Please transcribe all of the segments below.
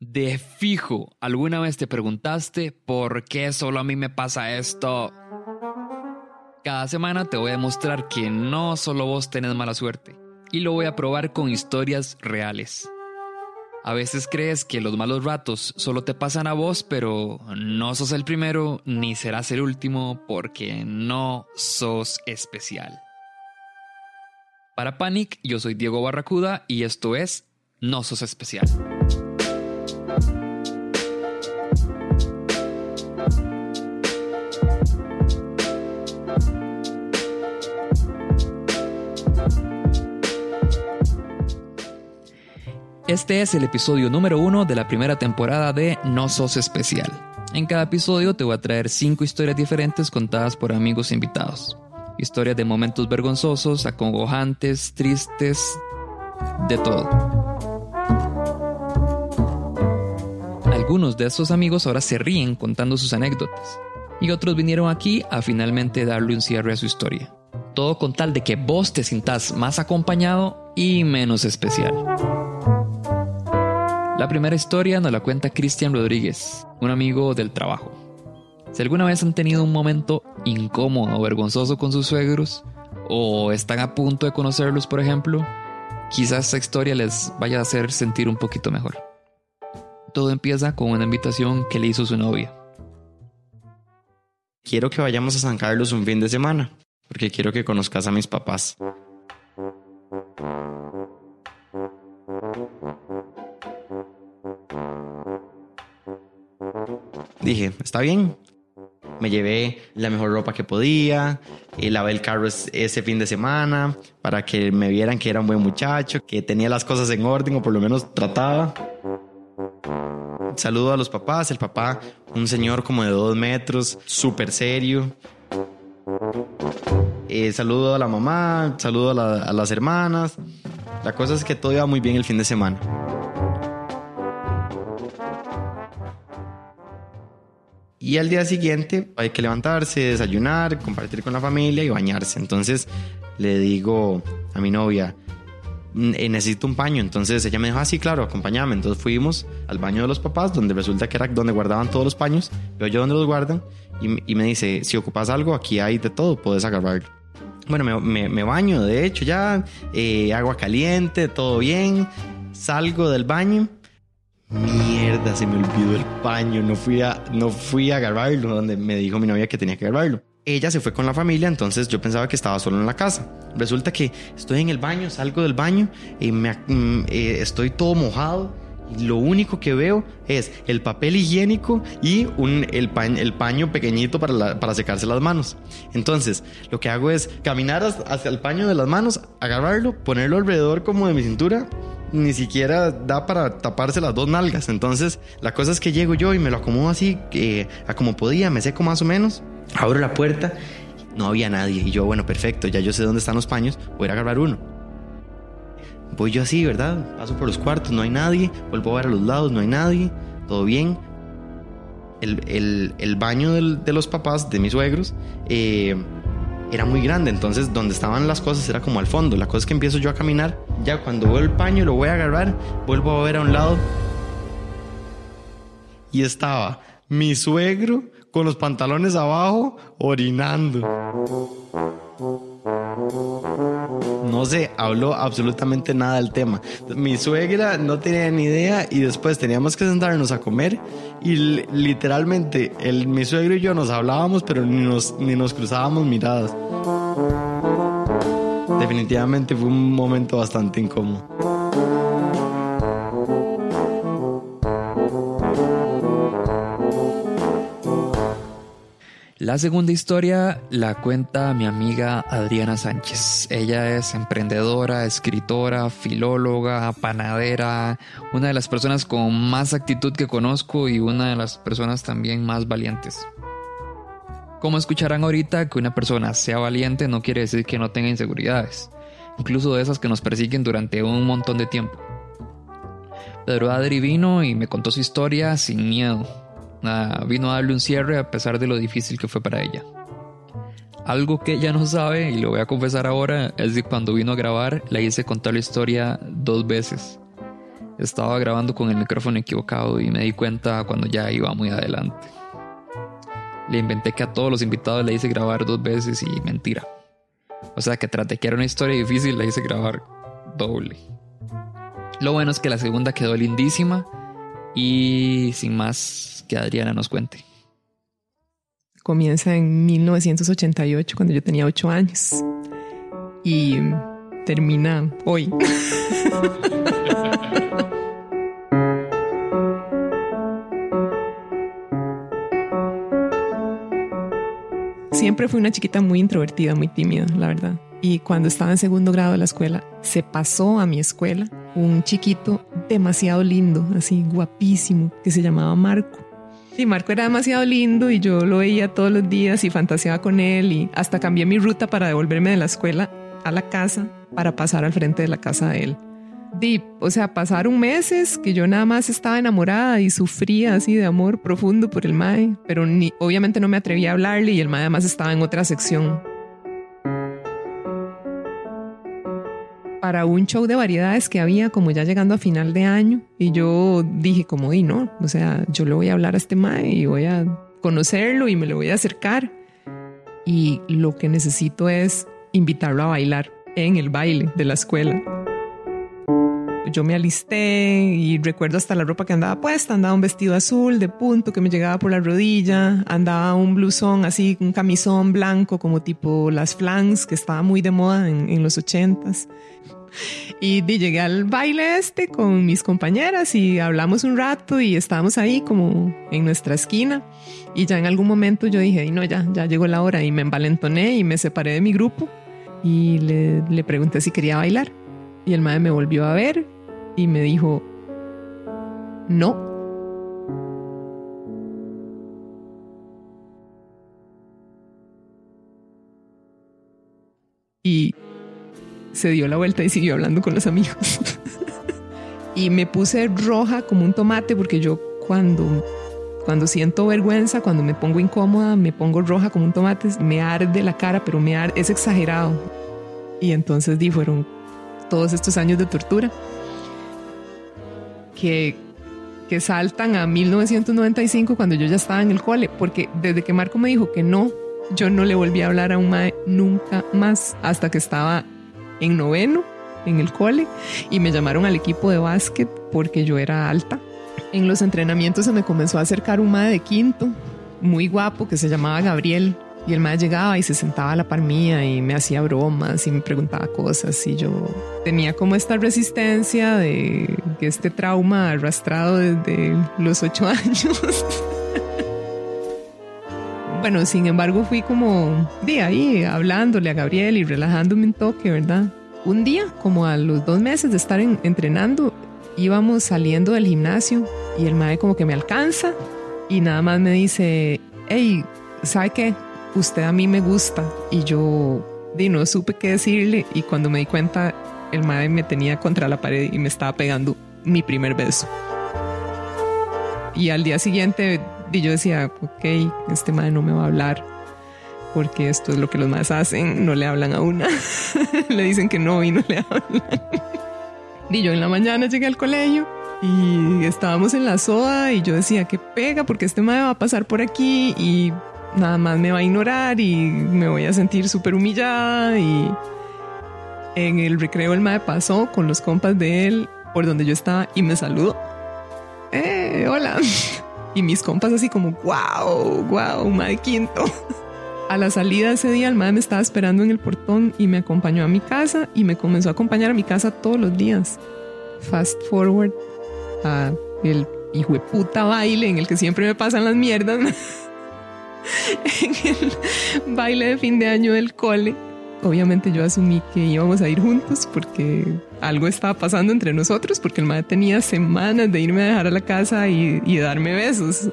De fijo, ¿alguna vez te preguntaste por qué solo a mí me pasa esto? Cada semana te voy a demostrar que no solo vos tenés mala suerte, y lo voy a probar con historias reales. A veces crees que los malos ratos solo te pasan a vos, pero no sos el primero ni serás el último porque no sos especial. Para Panic, yo soy Diego Barracuda y esto es No sos especial. Este es el episodio número uno de la primera temporada de No Sos Especial. En cada episodio te voy a traer cinco historias diferentes contadas por amigos invitados. Historias de momentos vergonzosos, acongojantes, tristes, de todo. Algunos de estos amigos ahora se ríen contando sus anécdotas y otros vinieron aquí a finalmente darle un cierre a su historia. Todo con tal de que vos te sintas más acompañado y menos especial. La primera historia nos la cuenta Cristian Rodríguez, un amigo del trabajo. Si alguna vez han tenido un momento incómodo o vergonzoso con sus suegros, o están a punto de conocerlos, por ejemplo, quizás esta historia les vaya a hacer sentir un poquito mejor. Todo empieza con una invitación que le hizo su novia. Quiero que vayamos a San Carlos un fin de semana, porque quiero que conozcas a mis papás. Dije, está bien. Me llevé la mejor ropa que podía, y lavé el carro ese fin de semana para que me vieran que era un buen muchacho, que tenía las cosas en orden o por lo menos trataba. Saludo a los papás, el papá, un señor como de dos metros, súper serio. Eh, saludo a la mamá, saludo a, a las hermanas. La cosa es que todo iba muy bien el fin de semana. Y al día siguiente hay que levantarse, desayunar, compartir con la familia y bañarse. Entonces le digo a mi novia, eh, necesito un paño. Entonces ella me dijo, ah, sí, claro, acompáñame. Entonces fuimos al baño de los papás, donde resulta que era donde guardaban todos los paños. Veo yo donde los guardan y, me dice, si ocupas algo, aquí hay de todo, puedes agarrarlo. Bueno, me, baño, de hecho, ya, eh, agua caliente, todo bien. Salgo del baño Mierda, se me olvidó el paño, no fui a, no fui a agarrarlo, donde me dijo mi novia que tenía que agarrarlo. Ella se fue con la familia, entonces yo pensaba que estaba solo en la casa. Resulta que estoy en el baño, salgo del baño y me, mm, eh, estoy todo mojado. Lo único que veo es el papel higiénico y un, el, paño, pequeñito para, secarse las manos. Entonces, lo que hago es caminar hacia el paño de las manos, agarrarlo, ponerlo alrededor como de mi cintura ni siquiera da para taparse las dos nalgas. Entonces, la cosa es que llego yo y me lo acomodo así, a como podía, me seco más o menos. Abro la puerta, no había nadie. Y yo, bueno, perfecto, ya yo sé dónde están los paños, voy a agarrar uno. Voy yo así, ¿verdad? Paso por los cuartos, no hay nadie. Vuelvo a ver a los lados, no hay nadie. Todo bien. El, baño de los papás, de mis suegros, eh, era muy grande, entonces donde estaban las cosas era como al fondo. La cosa es que empiezo yo a caminar, ya cuando veo el paño lo voy a agarrar, vuelvo a ver a un lado y estaba mi suegro con los pantalones abajo orinando. No se habló absolutamente nada del tema. Mi suegra no tenía ni idea y después teníamos que sentarnos a comer y literalmente el, mi suegro y yo nos hablábamos pero ni nos, ni nos cruzábamos miradas. Definitivamente fue un momento bastante incómodo. La segunda historia la cuenta mi amiga Adriana Sánchez. Ella es emprendedora, escritora, filóloga, panadera, una de las personas con más actitud que conozco y una de las personas también más valientes. Como escucharán ahorita, que una persona sea valiente no quiere decir que no tenga inseguridades, incluso de esas que nos persiguen durante un montón de tiempo. Pero Adri vino y me contó su historia sin miedo, vino a darle un cierre a pesar de lo difícil que fue para ella. Algo que ella no sabe, y lo voy a confesar ahora, es que cuando vino a grabar la hice contar la historia dos veces. Estaba grabando con el micrófono equivocado y me di cuenta cuando ya iba muy adelante. Le inventé que a todos los invitados le hice grabar dos veces y mentira. O sea que tras de que era una historia difícil, la hice grabar doble. Lo bueno es que la segunda quedó lindísima y sin más que Adriana nos cuente. Comienza en 1988 cuando yo tenía 8 años y termina hoy. Siempre fui una chiquita muy introvertida, muy tímida, la verdad. Y cuando estaba en segundo grado de la escuela, se pasó a mi escuela un chiquito demasiado lindo, así guapísimo, que se llamaba Marco. Y Marco era demasiado lindo y yo lo veía todos los días y fantaseaba con él y hasta cambié mi ruta para devolverme de la escuela a la casa para pasar al frente de la casa de él. Deep, o sea, pasaron meses que yo nada más estaba enamorada y sufría así de amor profundo por el Mae, pero ni, obviamente no me atrevía a hablarle y el Mae además estaba en otra sección. Para un show de variedades que había como ya llegando a final de año. Y yo dije como di no, o sea, yo le voy a hablar a este Mae y voy a conocerlo y me le voy a acercar y lo que necesito es invitarlo a bailar en el baile de la escuela yo me alisté y recuerdo hasta la ropa que andaba puesta, andaba un vestido azul de punto que me llegaba por la rodilla, andaba un blusón así, un camisón blanco como tipo las flans que estaba muy de moda en, los ochentas. Y llegué al baile este con mis compañeras y hablamos un rato y estábamos ahí como en nuestra esquina. Y ya en algún momento yo dije, no, ya, ya llegó la hora y me envalentoné y me separé de mi grupo y le, le pregunté si quería bailar. Y el madre me volvió a ver y me dijo, no. Y se dio la vuelta y siguió hablando con los amigos. y me puse roja como un tomate porque yo cuando, cuando siento vergüenza, cuando me pongo incómoda, me pongo roja como un tomate, me arde la cara, pero me arde, es exagerado. Y entonces di, fueron todos estos años de tortura que, que saltan a 1995 cuando yo ya estaba en el cole, porque desde que Marco me dijo que no, yo no le volví a hablar a un mae nunca más hasta que estaba en noveno en el cole y me llamaron al equipo de básquet porque yo era alta. En los entrenamientos se me comenzó a acercar un mae de quinto, muy guapo, que se llamaba Gabriel. Y el mae llegaba y se sentaba a la par mía y me hacía bromas y me preguntaba cosas y yo tenía como esta resistencia de este trauma arrastrado desde los ocho años. bueno, sin embargo fui como de ahí hablándole a Gabriel y relajándome un toque, ¿verdad? Un día, como a los dos meses de estar entrenando, íbamos saliendo del gimnasio y el mae como que me alcanza y nada más me dice, hey, ¿sabe qué? Usted a mí me gusta. Y yo di, no supe qué decirle y cuando me di cuenta, el madre me tenía contra la pared y me estaba pegando mi primer beso. Y al día siguiente di, yo decía, ok, este madre no me va a hablar porque esto es lo que los madres hacen, no le hablan a una, le dicen que no y no le hablan. y yo en la mañana llegué al colegio y estábamos en la soda y yo decía que pega porque este madre va a pasar por aquí y nada más me va a ignorar y me voy a sentir súper humillada y en el recreo el mae pasó con los compas de él por donde yo estaba y me saludó. ¡Eh, hola! Y mis compas así como, wow, wow, mae quinto. A la salida ese día el mae me estaba esperando en el portón y me acompañó a mi casa y me comenzó a acompañar a mi casa todos los días. Fast forward a el hijo de puta baile en el que siempre me pasan las mierdas. en el baile de fin de año del cole. Obviamente yo asumí que íbamos a ir juntos porque algo estaba pasando entre nosotros, porque el madre tenía semanas de irme a dejar a la casa y, y darme besos.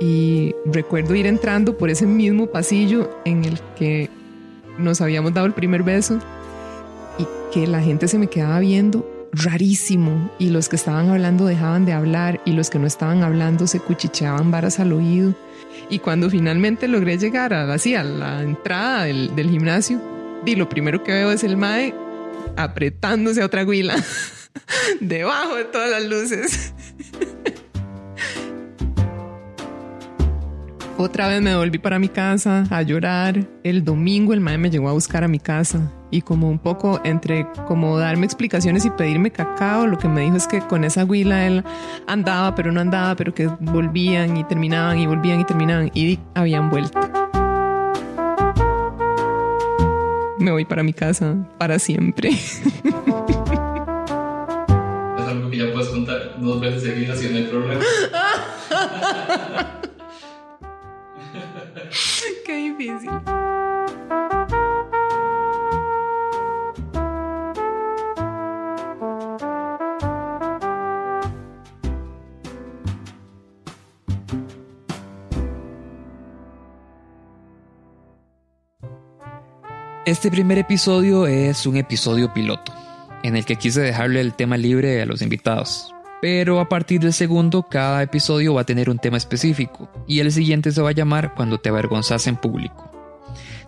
Y recuerdo ir entrando por ese mismo pasillo en el que nos habíamos dado el primer beso y que la gente se me quedaba viendo rarísimo y los que estaban hablando dejaban de hablar y los que no estaban hablando se cuchicheaban varas al oído y cuando finalmente logré llegar a, así, a la entrada del, gimnasio, y lo primero que veo es el mae apretándose a otra huila. debajo de todas las luces. Otra vez me volví para mi casa a llorar. El domingo el mae me llegó a buscar a mi casa y como un poco entre como darme explicaciones y pedirme cacao, lo que me dijo es que con esa huila él andaba pero no andaba, pero que volvían y terminaban y volvían y terminaban y habían vuelto. Me voy para mi casa para siempre. Es algo que ya puedes contar dos veces seguidas no hay problema. Qué difícil. Este primer episodio es un episodio piloto, en el que quise dejarle el tema libre a los invitados. Pero a partir del segundo, cada episodio va a tener un tema específico, y el siguiente se va a llamar Cuando te avergonzas en público.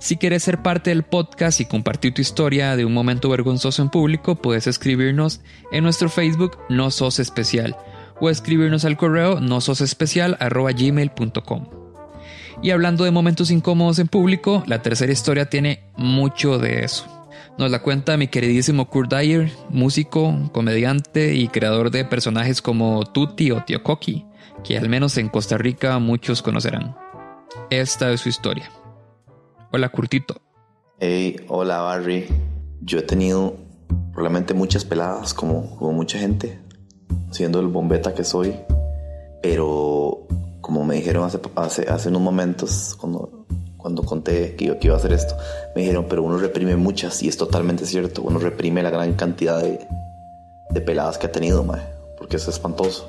Si quieres ser parte del podcast y compartir tu historia de un momento vergonzoso en público, puedes escribirnos en nuestro Facebook No Sos Especial o escribirnos al correo no sos especial. Y hablando de momentos incómodos en público, la tercera historia tiene mucho de eso. Nos la cuenta mi queridísimo Kurt Dyer, músico, comediante y creador de personajes como Tutti o Tío Coqui, que al menos en Costa Rica muchos conocerán. Esta es su historia. Hola Curtito. Hey, hola Barry. Yo he tenido probablemente muchas peladas, como, como mucha gente, siendo el bombeta que soy, pero como me dijeron hace, hace, hace unos momentos, cuando, cuando conté que iba, que iba a hacer esto, me dijeron, pero uno reprime muchas, y es totalmente cierto, uno reprime la gran cantidad de, de peladas que ha tenido, mae, porque es espantoso.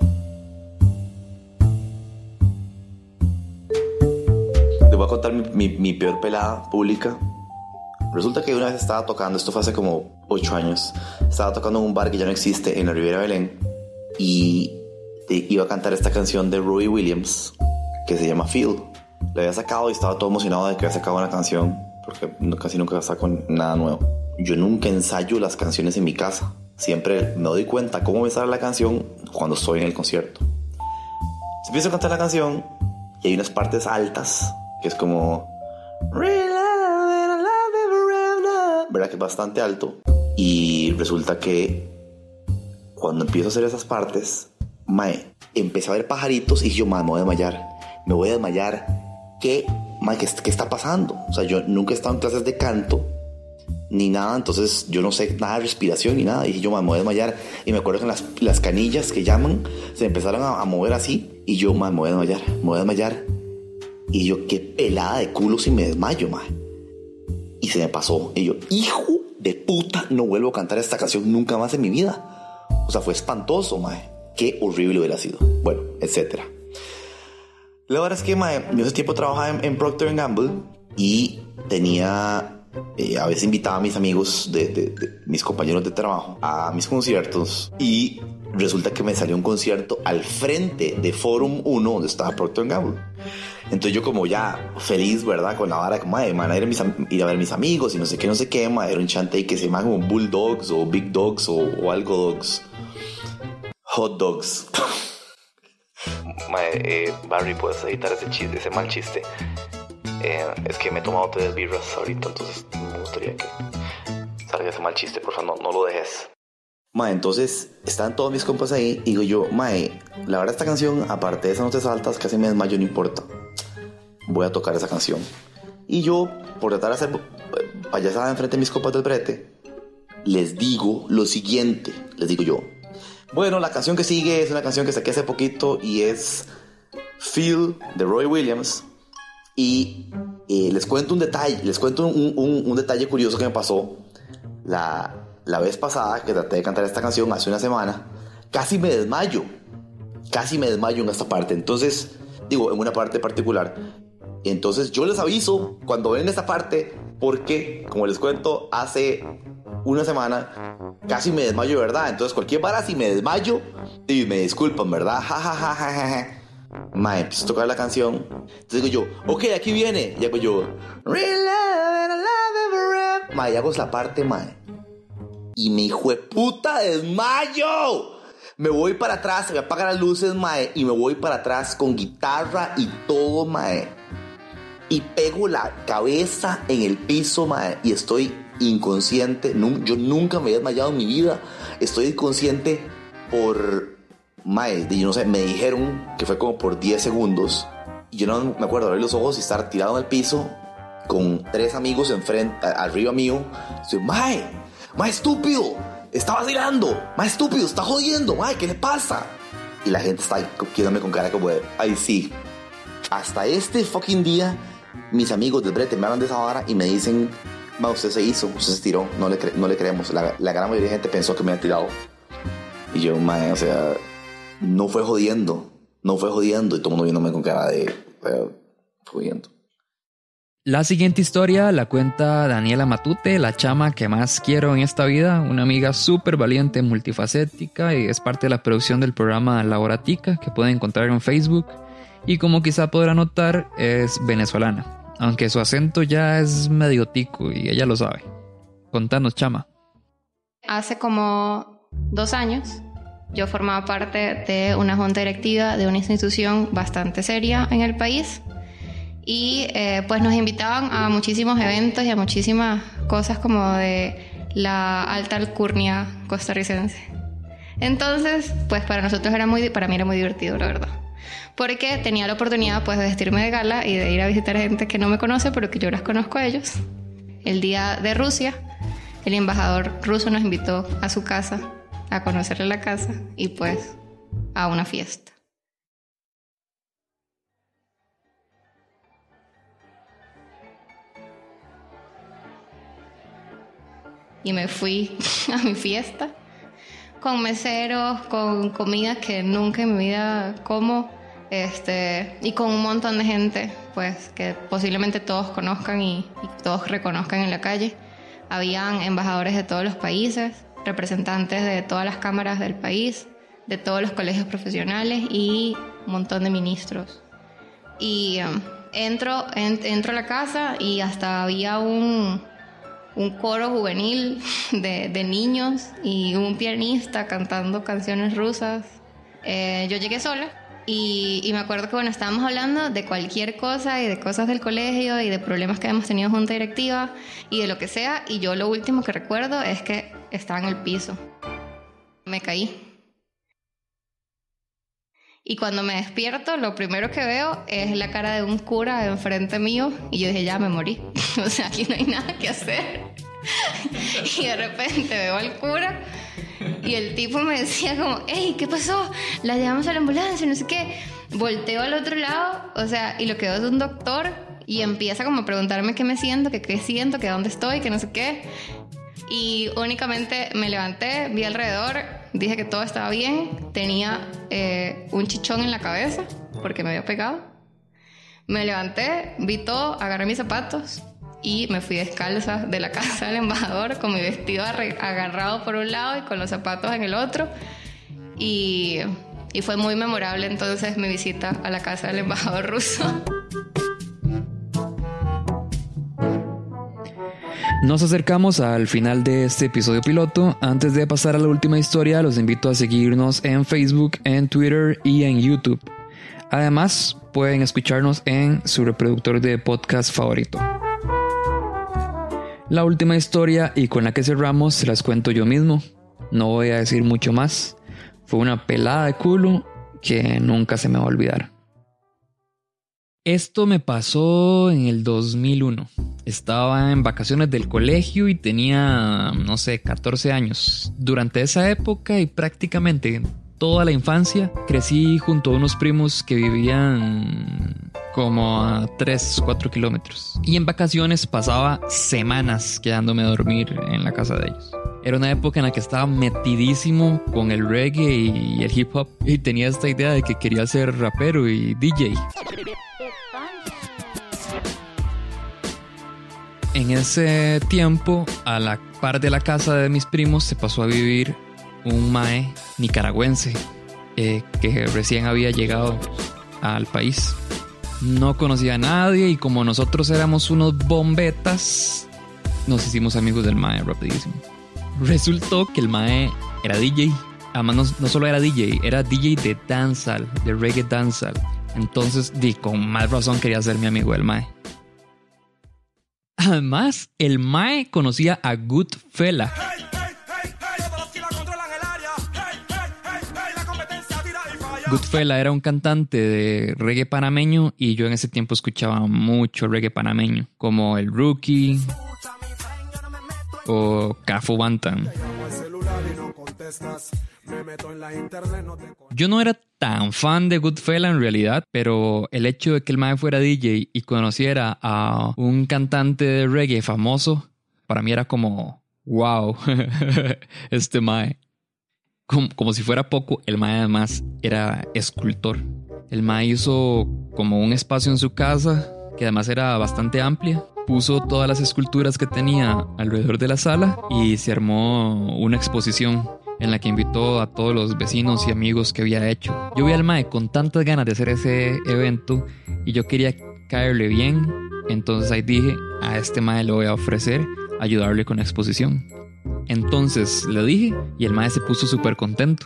Les voy a contar mi, mi, mi peor pelada pública. Resulta que una vez estaba tocando, esto fue hace como 8 años, estaba tocando en un bar que ya no existe en la Riviera Belén y iba a cantar esta canción de Roy Williams que se llama Feel. La había sacado y estaba todo emocionado de que había sacado una canción porque casi nunca saco nada nuevo. Yo nunca ensayo las canciones en mi casa. Siempre me doy cuenta cómo me sale la canción cuando estoy en el concierto. Se empieza a cantar la canción y hay unas partes altas que es como ¿verdad? Que es bastante alto. Y resulta que cuando empiezo a hacer esas partes, mae, empecé a ver pajaritos y yo, mae, me voy a desmayar. Me voy a desmayar. ¿Qué, mae, qué, qué está pasando? O sea, yo nunca he estado en clases de canto ni nada, entonces yo no sé nada de respiración ni nada. Y yo, me voy a desmayar. Y me acuerdo que las, las canillas que llaman se empezaron a, a mover así. Y yo, me voy a desmayar, me voy a desmayar. Y yo, qué pelada de culo si me desmayo, mae. Y se me pasó. Y yo, hijo de puta, no vuelvo a cantar esta canción nunca más en mi vida. O sea, fue espantoso, mae. Qué horrible hubiera sido. Bueno, etcétera. La verdad es que, mae, yo hace tiempo trabajaba en, en Procter Gamble y tenía. eh, a veces invitaba a mis amigos, de, de- de mis compañeros de trabajo, a mis conciertos y resulta que me salió un concierto al frente de Forum 1 donde estaba Procter Gamble. Entonces yo como ya feliz, ¿verdad? Con la vara, como, madre, van a ir a, mis ir a ver mis amigos y no sé qué, no sé qué, madre, era un chante que se llama como Bulldogs o Big Dogs o, o algo Dogs. Hot Dogs. Madre, eh, Barry, puedes editar ese chiste, ese mal chiste. Eh, es que me he tomado tres birras ahorita, entonces me gustaría que salga ese mal chiste, por favor, no, no lo dejes. Mae, entonces están todos mis compas ahí y digo yo, Mae, la verdad esta canción, aparte de esas notas altas, casi me desmayo, no importa. Voy a tocar esa canción. Y yo, por tratar de hacer eh, payasada enfrente de mis compas del brete, les digo lo siguiente, les digo yo. Bueno, la canción que sigue es una canción que saqué hace poquito y es Feel de Roy Williams. Y eh, les cuento un detalle, les cuento un, un- un detalle curioso que me pasó la, la vez pasada que traté de cantar esta canción hace una semana. Casi me desmayo, casi me desmayo en esta parte. Entonces, digo, en una parte particular. Entonces yo les aviso cuando ven esta parte porque, como les cuento, hace una semana casi me desmayo, ¿verdad? Entonces cualquier vara si me desmayo y me disculpan, ¿verdad? Ja, ja, ja, ja, ja. Mae, empiezo a tocar la canción. Entonces digo yo, ok, aquí viene. Y hago yo. Mae, hago la parte, mae. y me hijo de puta desmayo. Me voy para atrás, se me apagan las luces, mae, y me voy para atrás con guitarra y todo, mae. Y pego la cabeza en el piso, mae, y estoy inconsciente. Yo nunca me había desmayado en mi vida. Estoy inconsciente por, mae, yo no sé, me dijeron que fue como por 10 segundos. Y yo no me acuerdo abrir los ojos y estar tirado en el piso con tres amigos enfrente, arriba mío. Estoy, mae, mae estúpido está vacilando, más estúpido, está jodiendo, ay, ¿qué le pasa? Y la gente está quedándome con cara como de, ay, sí. Hasta este fucking día, mis amigos del brete me hablan de esa vara y me dicen, ma, usted se hizo, usted se tiró, no le, no le creemos. La, gran mayoría de gente pensó que me había tirado. Y yo, ma, o sea, no fue jodiendo, no fue jodiendo. Y todo el mundo viéndome con cara de, de jodiendo. La siguiente historia la cuenta Daniela Matute, la chama que más quiero en esta vida, una amiga súper valiente, multifacética y es parte de la producción del programa Laboratica que pueden encontrar en Facebook y como quizá podrá notar es venezolana, aunque su acento ya es medio tico y ella lo sabe. Contanos, chama. Hace como dos años yo formaba parte de una junta directiva de una institución bastante seria en el país y eh, pues nos invitaban a muchísimos eventos y a muchísimas cosas como de la alta alcurnia costarricense. Entonces, pues para nosotros era muy, para mí era muy divertido, la verdad. Porque tenía la oportunidad pues de vestirme de gala y de ir a visitar gente que no me conoce, pero que yo las conozco a ellos. El día de Rusia, el embajador ruso nos invitó a su casa, a conocerle la casa y pues a una fiesta. y me fui a mi fiesta con meseros, con comida que nunca en mi vida como, este, y con un montón de gente, pues que posiblemente todos conozcan y, todos reconozcan en la calle. Habían embajadores de todos los países, representantes de todas las cámaras del país, de todos los colegios profesionales y un montón de ministros. Y um, entro, entro a la casa y hasta había un, un coro juvenil de, niños y un pianista cantando canciones rusas. Eh, yo llegué sola y, me acuerdo que bueno, estábamos hablando de cualquier cosa y de cosas del colegio y de problemas que hemos tenido junta directiva y de lo que sea y yo lo último que recuerdo es que estaba en el piso. Me caí. Y cuando me despierto, lo primero que veo es la cara de un cura enfrente mío. Y yo dije, ya me morí. o sea, aquí no hay nada que hacer. y de repente veo al cura y el tipo me decía como, hey, ¿qué pasó? La llevamos a la ambulancia, no sé qué. Volteo al otro lado, o sea, y lo que veo es un doctor y empieza como a preguntarme qué me siento, que qué siento, que dónde estoy, que no sé qué. Y únicamente me levanté, vi alrededor, dije que todo estaba bien, tenía eh, un chichón en la cabeza porque me había pegado. Me levanté, vi todo, agarré mis zapatos y me fui descalza de la casa del embajador con mi vestido agarrado por un lado y con los zapatos en el otro. Y, y fue muy memorable entonces mi visita a la casa del embajador ruso. Nos acercamos al final de este episodio piloto. Antes de pasar a la última historia, los invito a seguirnos en Facebook, en Twitter y en YouTube. Además, pueden escucharnos en su reproductor de podcast favorito. La última historia y con la que cerramos se las cuento yo mismo. No voy a decir mucho más. Fue una pelada de culo que nunca se me va a olvidar. Esto me pasó en el 2001. Estaba en vacaciones del colegio y tenía, no sé, 14 años. Durante esa época y prácticamente toda la infancia crecí junto a unos primos que vivían como a 3, 4 kilómetros. Y en vacaciones pasaba semanas quedándome a dormir en la casa de ellos. Era una época en la que estaba metidísimo con el reggae y el hip hop y tenía esta idea de que quería ser rapero y DJ. En ese tiempo, a la par de la casa de mis primos, se pasó a vivir un mae nicaragüense eh, que recién había llegado al país. No conocía a nadie y como nosotros éramos unos bombetas, nos hicimos amigos del mae rapidísimo. Resultó que el mae era DJ. Además, no, solo era DJ, era DJ de dancehall, de reggae. Entonces, di, con más razón quería ser mi amigo el mae. Además, el mae conocía a Goodfella. Goodfella era un cantante de reggae panameño y yo en ese tiempo escuchaba mucho reggae panameño, como el Rookie o Cafu Bantam. Yo no era tan fan de Goodfella en realidad, pero el hecho de que el mae fuera DJ y conociera a un cantante de reggae famoso, para mí era como, wow, este mae. Como, como, si fuera poco, el mae además era escultor. El mae hizo como un espacio en su casa, que además era bastante amplia. Puso todas las esculturas que tenía alrededor de la sala y se armó una exposición en la que invitó a todos los vecinos y amigos que había hecho. Yo vi al Mae con tantas ganas de hacer ese evento y yo quería caerle bien, entonces ahí dije, a este Mae le voy a ofrecer ayudarle con la exposición. Entonces le dije y el Mae se puso súper contento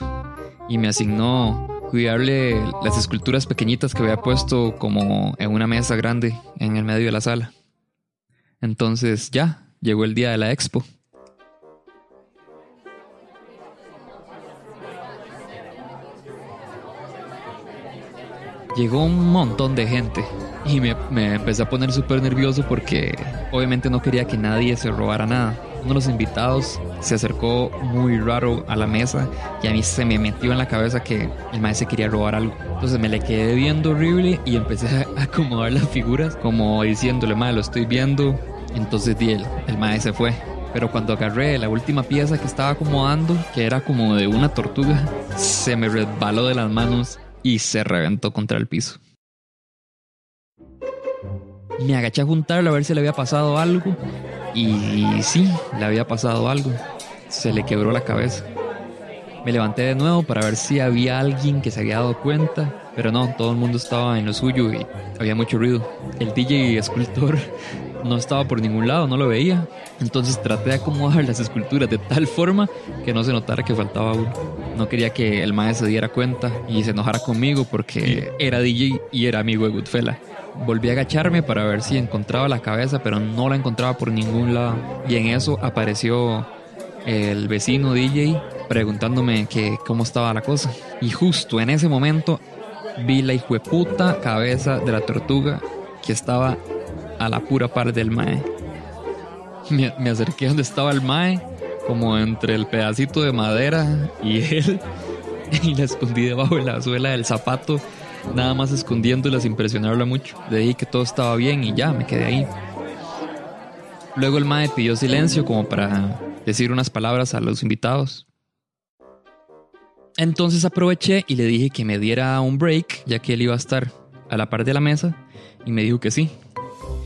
y me asignó cuidarle las esculturas pequeñitas que había puesto como en una mesa grande en el medio de la sala. Entonces ya, llegó el día de la expo. Llegó un montón de gente y me, me empecé a poner súper nervioso porque obviamente no quería que nadie se robara nada. Uno de los invitados se acercó muy raro a la mesa y a mí se me metió en la cabeza que el maestro quería robar algo. Entonces me le quedé viendo horrible y empecé a acomodar las figuras como diciéndole, madre, lo estoy viendo. Entonces di el, el maestro fue. Pero cuando agarré la última pieza que estaba acomodando, que era como de una tortuga, se me resbaló de las manos y se reventó contra el piso. Me agaché a juntarlo a ver si le había pasado algo y sí, le había pasado algo. Se le quebró la cabeza. Me levanté de nuevo para ver si había alguien que se había dado cuenta, pero no, todo el mundo estaba en lo suyo y había mucho ruido. El DJ escultor no estaba por ningún lado, no lo veía. Entonces traté de acomodar las esculturas de tal forma que no se notara que faltaba uno. No quería que el maestro se diera cuenta y se enojara conmigo porque era DJ y era amigo de Goodfella. Volví a agacharme para ver si encontraba la cabeza, pero no la encontraba por ningún lado. Y en eso apareció el vecino DJ preguntándome que cómo estaba la cosa. Y justo en ese momento vi la hijueputa cabeza de la tortuga que estaba a la pura par del mae. Me, me acerqué donde estaba el mae, como entre el pedacito de madera y él, y la escondí debajo de la suela del zapato, nada más escondiéndola sin presionarla mucho. Le dije que todo estaba bien y ya, me quedé ahí. Luego el mae pidió silencio como para decir unas palabras a los invitados. Entonces aproveché y le dije que me diera un break, ya que él iba a estar a la par de la mesa, y me dijo que sí.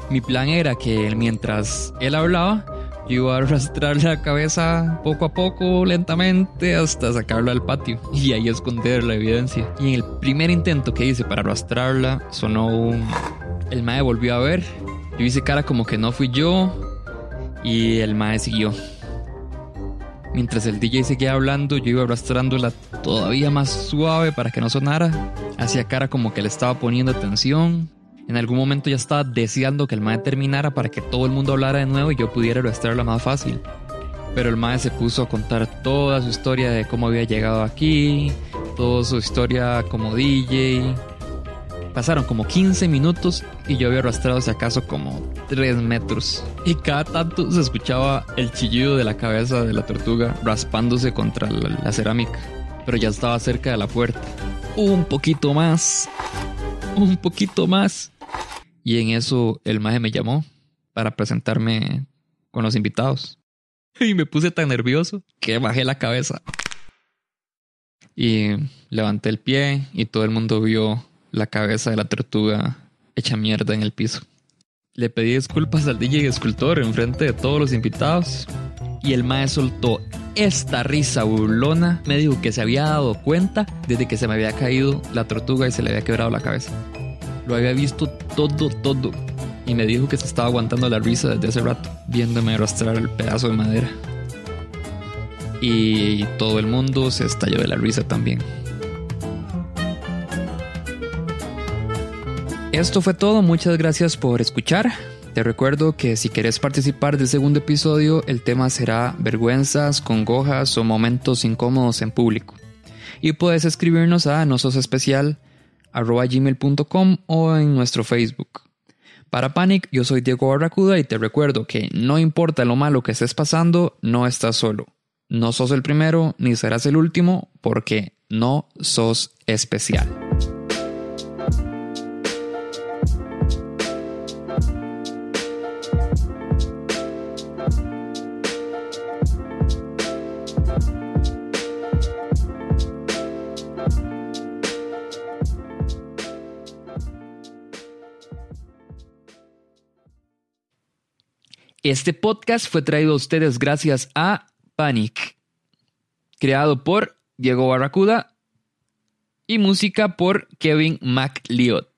Mi plan era que mientras él hablaba, yo iba a arrastrar la cabeza poco a poco, lentamente, hasta sacarla al patio y ahí esconder la evidencia. Y en el primer intento que hice para arrastrarla, sonó un... El mae volvió a ver. Yo hice cara como que no fui yo y el mae siguió. Mientras el DJ seguía hablando, yo iba arrastrándola todavía más suave para que no sonara. Hacía cara como que le estaba poniendo atención. En algún momento ya estaba deseando que el mae terminara para que todo el mundo hablara de nuevo y yo pudiera arrastrarla más fácil. Pero el mae se puso a contar toda su historia de cómo había llegado aquí, toda su historia como DJ. Pasaron como 15 minutos y yo había arrastrado si acaso como 3 metros. Y cada tanto se escuchaba el chillido de la cabeza de la tortuga raspándose contra la, la cerámica. Pero ya estaba cerca de la puerta. Un poquito más. Un poquito más. Y en eso el maje me llamó para presentarme con los invitados. Y me puse tan nervioso que bajé la cabeza. Y levanté el pie y todo el mundo vio la cabeza de la tortuga hecha mierda en el piso. Le pedí disculpas al DJ escultor en frente de todos los invitados y el mae soltó esta risa burlona. Me dijo que se había dado cuenta desde que se me había caído la tortuga y se le había quebrado la cabeza. Lo había visto todo, todo. Y me dijo que se estaba aguantando la risa desde hace rato, viéndome arrastrar el pedazo de madera. y todo el mundo se estalló de la risa también. Esto fue todo, muchas gracias por escuchar. Te recuerdo que si quieres participar del segundo episodio, el tema será vergüenzas, congojas o momentos incómodos en público. Y puedes escribirnos a nososespecial.gmail.com o en nuestro Facebook. Para Panic, yo soy Diego Barracuda y te recuerdo que no importa lo malo que estés pasando, no estás solo. No sos el primero ni serás el último porque no sos especial. Este podcast fue traído a ustedes gracias a Panic, creado por Diego Barracuda y música por Kevin MacLeod.